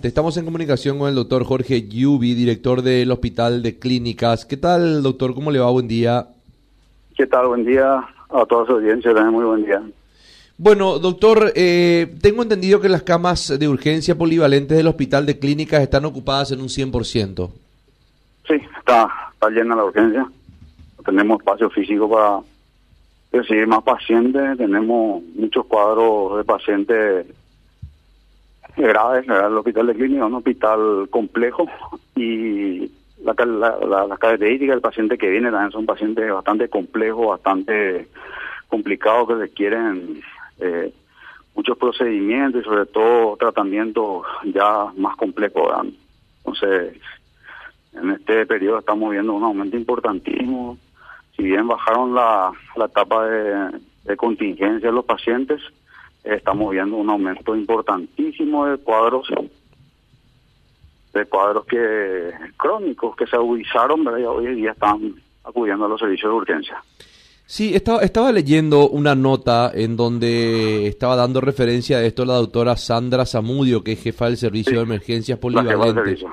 Estamos en comunicación con el doctor Jorge Yubi, director del Hospital de Clínicas. ¿Qué tal, doctor? ¿Cómo le va? Buen día. ¿Qué tal? Buen día a toda su audiencia. También muy buen día. Bueno, doctor, eh, tengo entendido que las camas de urgencia polivalentes del Hospital de Clínicas están ocupadas en un 100%. Sí, está, está llena la urgencia. Tenemos espacio físico para recibir más pacientes. Tenemos muchos cuadros de pacientes graves, el hospital de clínica un hospital complejo y la, la, la, característica del paciente que viene también son pacientes bastante complejos, bastante complicados que requieren eh, muchos procedimientos y sobre todo tratamientos ya más complejos. Entonces, en este periodo estamos viendo un aumento importantísimo. Si bien bajaron la, la etapa de, de contingencia de los pacientes, estamos viendo un aumento importantísimo de cuadros de cuadros que crónicos que se agudizaron y hoy día están acudiendo a los servicios de urgencia. Sí, estaba, estaba leyendo una nota en donde estaba dando referencia a esto la doctora Sandra Zamudio, que es jefa del servicio de emergencias polivalentes.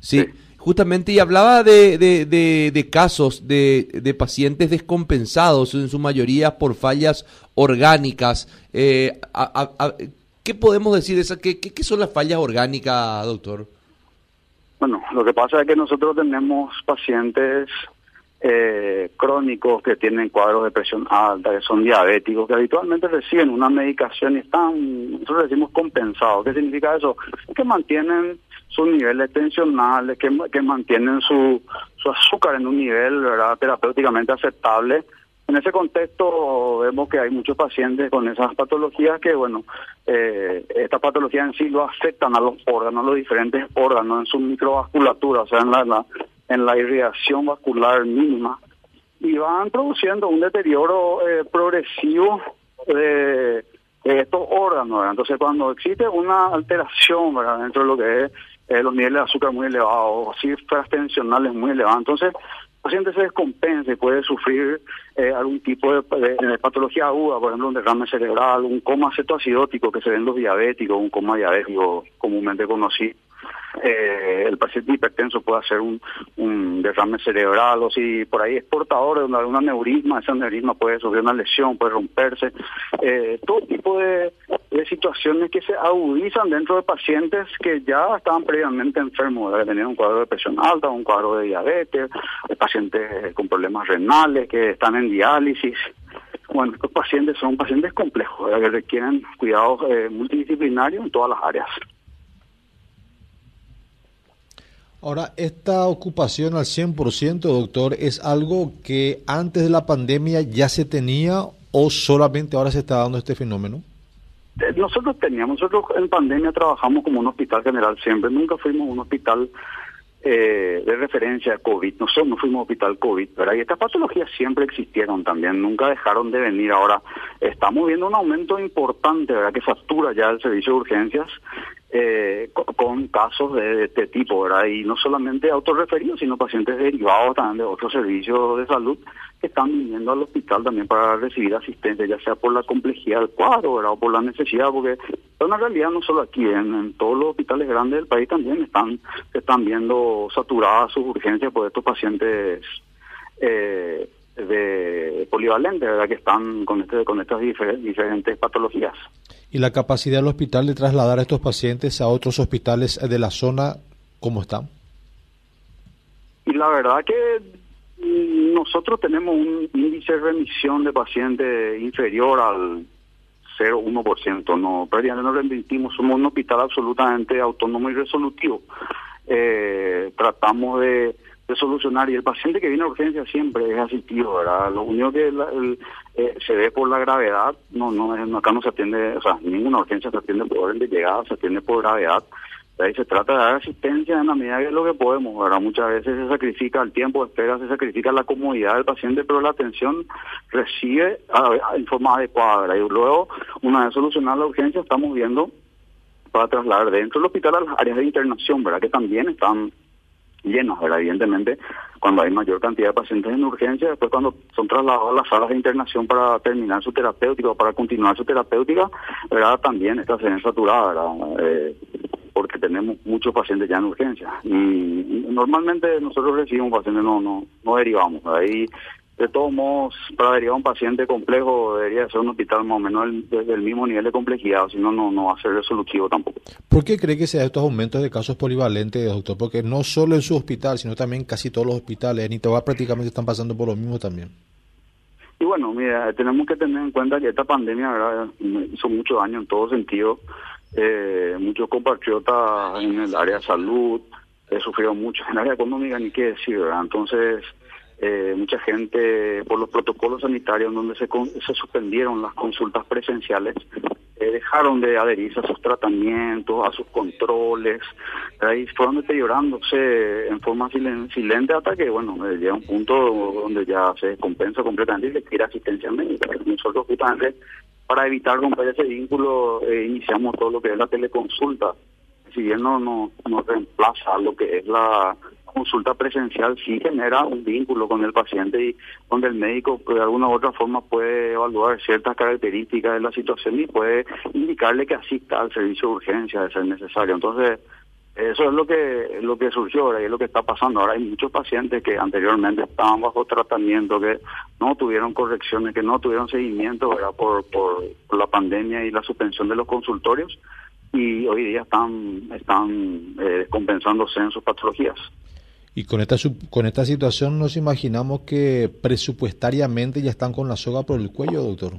sí. Justamente, y hablaba de, de, de, casos de, de, pacientes descompensados, en su mayoría por fallas orgánicas. Eh, ¿Qué podemos decir de esa? ¿Qué, ¿Qué, son las fallas orgánicas, doctor? Bueno, lo que pasa es que nosotros tenemos pacientes eh, crónicos que tienen cuadros de presión alta, que son diabéticos, que habitualmente reciben una medicación y están, nosotros decimos compensados. ¿Qué significa eso? Que mantienen sus niveles tensionales, que, que mantienen su, su azúcar en un nivel terapéuticamente aceptable. En ese contexto vemos que hay muchos pacientes con esas patologías que, bueno, eh, estas patologías en sí lo afectan a los órganos, a los diferentes órganos, en su microvasculatura, o sea, en la, en la irrigación vascular mínima, y van produciendo un deterioro eh, progresivo de, estos órganos. Entonces, cuando existe una alteración dentro de lo que es eh, los niveles de azúcar muy elevados, cifras tensionales muy elevadas. Entonces, el paciente se descompensa y puede sufrir eh, algún tipo de, patología aguda, por ejemplo, un derrame cerebral, un coma cetoacidótico que se ve en los diabéticos, un coma diabético comúnmente conocido eh, el paciente hipertenso puede hacer un, un, derrame cerebral o si por ahí es portador de una, neurisma, ese neurisma puede sufrir una lesión, puede romperse, eh, todo tipo de, situaciones que se agudizan dentro de pacientes que ya estaban previamente enfermos, de tener un cuadro de presión alta, un cuadro de diabetes, pacientes con problemas renales que están en diálisis. Bueno, estos pacientes son pacientes complejos, que requieren cuidados eh, multidisciplinarios en todas las áreas. Ahora, esta ocupación al 100%, doctor, ¿es algo que antes de la pandemia ya se tenía o solamente ahora se está dando este fenómeno? Eh, nosotros teníamos, nosotros en pandemia trabajamos como un hospital general siempre, nunca fuimos un hospital eh, de referencia a COVID, nosotros no fuimos hospital COVID, ¿verdad? Y estas patologías siempre existieron también, nunca dejaron de venir. Ahora estamos viendo un aumento importante, ¿verdad? Que factura ya el servicio de urgencias eh, con, casos de, este tipo, ¿verdad? Y no solamente autorreferidos, sino pacientes derivados también de otros servicios de salud que están viniendo al hospital también para recibir asistencia, ya sea por la complejidad del cuadro, ¿verdad? O por la necesidad, porque es una realidad no solo aquí, en, todos los hospitales grandes del país también están, están viendo saturadas sus urgencias por estos pacientes eh, de polivalentes, ¿verdad? Que están con, este, con estas diferentes patologías. ¿Y la capacidad del hospital de trasladar a estos pacientes a otros hospitales de la zona, cómo está? Y la verdad que nosotros tenemos un índice de remisión de pacientes inferior al 0,1%. No, prácticamente no remitimos, somos un hospital absolutamente autónomo y resolutivo. Eh, tratamos de solucionar y el paciente que viene a urgencia siempre es asistido, ¿verdad? Lo único que eh, se ve por la gravedad, no, no, acá no se atiende, o sea, ninguna urgencia se atiende por orden de llegada, se atiende por gravedad. Ahí se trata de dar asistencia en la medida que es lo que podemos, ¿verdad? Muchas veces se sacrifica el tiempo de espera, se sacrifica la comodidad del paciente, pero la atención recibe en forma adecuada, Y luego, una vez solucionada la urgencia, estamos viendo para trasladar dentro del hospital a las áreas de internación, ¿verdad? Que también están llenos, ¿verdad? Evidentemente, cuando hay mayor cantidad de pacientes en urgencia, después cuando son trasladados a las salas de internación para terminar su terapéutica o para continuar su terapéutica, ¿verdad? También está saturadas, ¿verdad? Eh, porque tenemos muchos pacientes ya en urgencia. Y, normalmente nosotros recibimos pacientes, no, no, no derivamos. Ahí, de todos modos, para derivar un paciente complejo debería ser un hospital más o menos del, mismo nivel de complejidad, si no, no va a ser resolutivo tampoco. ¿Por qué cree que se da estos aumentos de casos polivalentes, doctor? Porque no solo en su hospital, sino también casi todos los hospitales, en Itoba prácticamente están pasando por lo mismo también. Y bueno, mira, tenemos que tener en cuenta que esta pandemia ¿verdad? hizo mucho daño en todo sentido. Eh, muchos compatriotas en el área de salud he sufrido mucho, en el área económica ni qué decir, ¿verdad? Entonces, eh, mucha gente por los protocolos sanitarios donde se, se suspendieron las consultas presenciales, eh, dejaron de adherirse a sus tratamientos, a sus controles, ahí fueron deteriorándose en forma silente hasta que, bueno, eh, llega un punto donde ya se compensa completamente y tira asistencia médica. Nosotros justamente para evitar romper ese vínculo eh, iniciamos todo lo que es la teleconsulta. Si bien no, no, no reemplaza lo que es la consulta presencial sí genera un vínculo con el paciente y donde el médico de alguna u otra forma puede evaluar ciertas características de la situación y puede indicarle que asista al servicio de urgencia de ser necesario. Entonces, eso es lo que lo que surgió ahora y es lo que está pasando. Ahora hay muchos pacientes que anteriormente estaban bajo tratamiento, que no tuvieron correcciones, que no tuvieron seguimiento Por, por, la pandemia y la suspensión de los consultorios y hoy día están, están eh, compensándose en sus patologías. Y con esta, con esta situación nos imaginamos que presupuestariamente ya están con la soga por el cuello, doctor.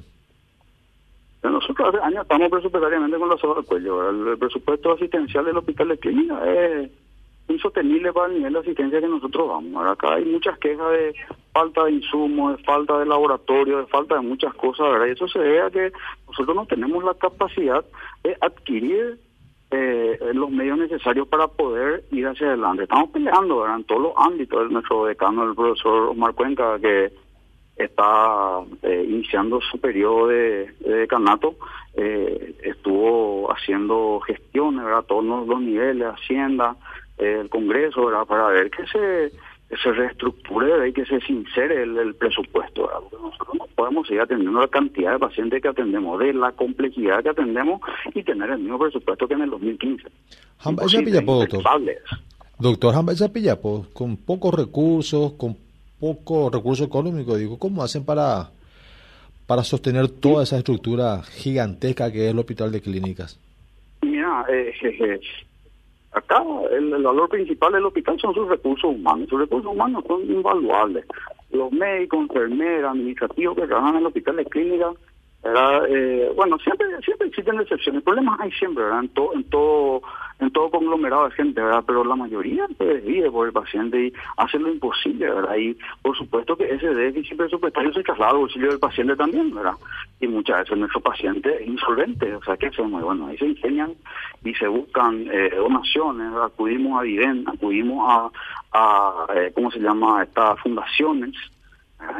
Nosotros hace años estamos presupuestariamente con la soga por el cuello. El, presupuesto asistencial del hospital de clínica es insostenible para el nivel de asistencia que nosotros damos. acá hay muchas quejas de falta de insumos, de falta de laboratorio, de falta de muchas cosas, ¿verdad? Y eso se debe a que nosotros no tenemos la capacidad de adquirir eh, los medios necesarios para poder ir hacia adelante. Estamos peleando en todos los ámbitos. Nuestro decano, el profesor Omar Cuenca, que está eh, iniciando su periodo de, decanato, eh, estuvo haciendo gestiones a todos los niveles, Hacienda, el Congreso, para ver que se se reestructure y que se sincere el, presupuesto. nosotros no podemos seguir atendiendo la cantidad de pacientes que atendemos, de la complejidad que atendemos y tener el mismo presupuesto que en el 2015. doctor. Doctor Pillapo, con pocos recursos, con poco recurso económico, digo, ¿cómo hacen para, para sostener toda esa estructura gigantesca que es el hospital de clínicas? Mira, eh, Acá el, valor principal del hospital son sus recursos humanos. Sus recursos humanos son invaluables. Los médicos, enfermeras, administrativos que trabajan en el hospital de clínica eh, bueno, siempre siempre existen excepciones. Problemas hay siempre, ¿verdad? En, todo en todo en todo conglomerado de gente, ¿verdad? Pero la mayoría vive por el paciente y hace lo imposible, ¿verdad? Y por supuesto que ese déficit presupuestario se traslada al bolsillo del paciente también, ¿verdad? Y muchas veces nuestro paciente es insolvente, o sea, ¿qué hacemos? Bueno, ahí se ingenian y se buscan eh, donaciones, acudimos a Viden, acudimos a, a eh, ¿cómo se llama?, estas fundaciones,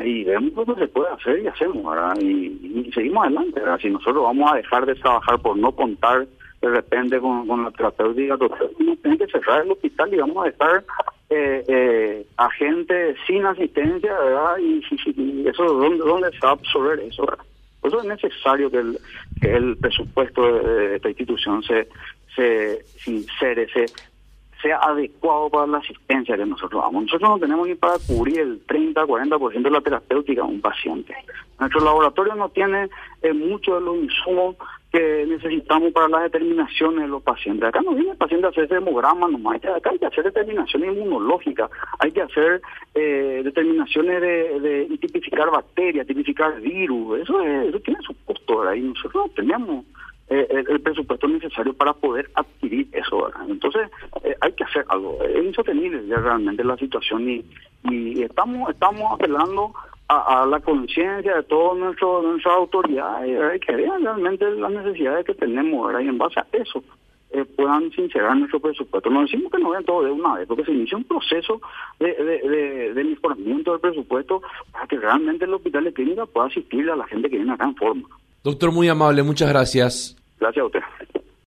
y vemos lo que se puede hacer y hacemos. Y, seguimos adelante, ¿verdad? Si nosotros vamos a dejar de trabajar por no contar de repente con, la terapéutica no tienen que cerrar el hospital y vamos a dejar eh, eh, a gente sin asistencia, ¿verdad? Y, eso, ¿dónde, ¿dónde se va a absorber eso, ¿verdad? Por eso es necesario que el, que el presupuesto de, esta institución se, se sincere, se sea adecuado para la asistencia que nosotros damos. Nosotros no tenemos ni para cubrir el 30-40% de la terapéutica de un paciente. Nuestro laboratorio no tiene eh, muchos de los insumos que necesitamos para las determinaciones de los pacientes. Acá no viene el paciente a hacer hemograma nomás, acá hay que hacer determinaciones inmunológicas, hay que hacer eh, determinaciones de, tipificar bacterias, tipificar virus, eso, eso tiene su costo, ahí nosotros no tenemos eh, el, presupuesto necesario para poder adquirir eso. Entonces, eh, hay que hacer algo. Es insostenible ya realmente la situación y, estamos estamos apelando a, la conciencia de todas nuestras autoridades que vean realmente las necesidades que tenemos y en base a eso eh, puedan sincerar nuestro presupuesto. No decimos que no vean todo de una vez, porque se inicia un proceso de, de, de, mejoramiento del presupuesto para que realmente el hospital de clínica pueda asistir a la gente que viene acá en forma. Doctor, muy amable, muchas gracias. Gracias a usted.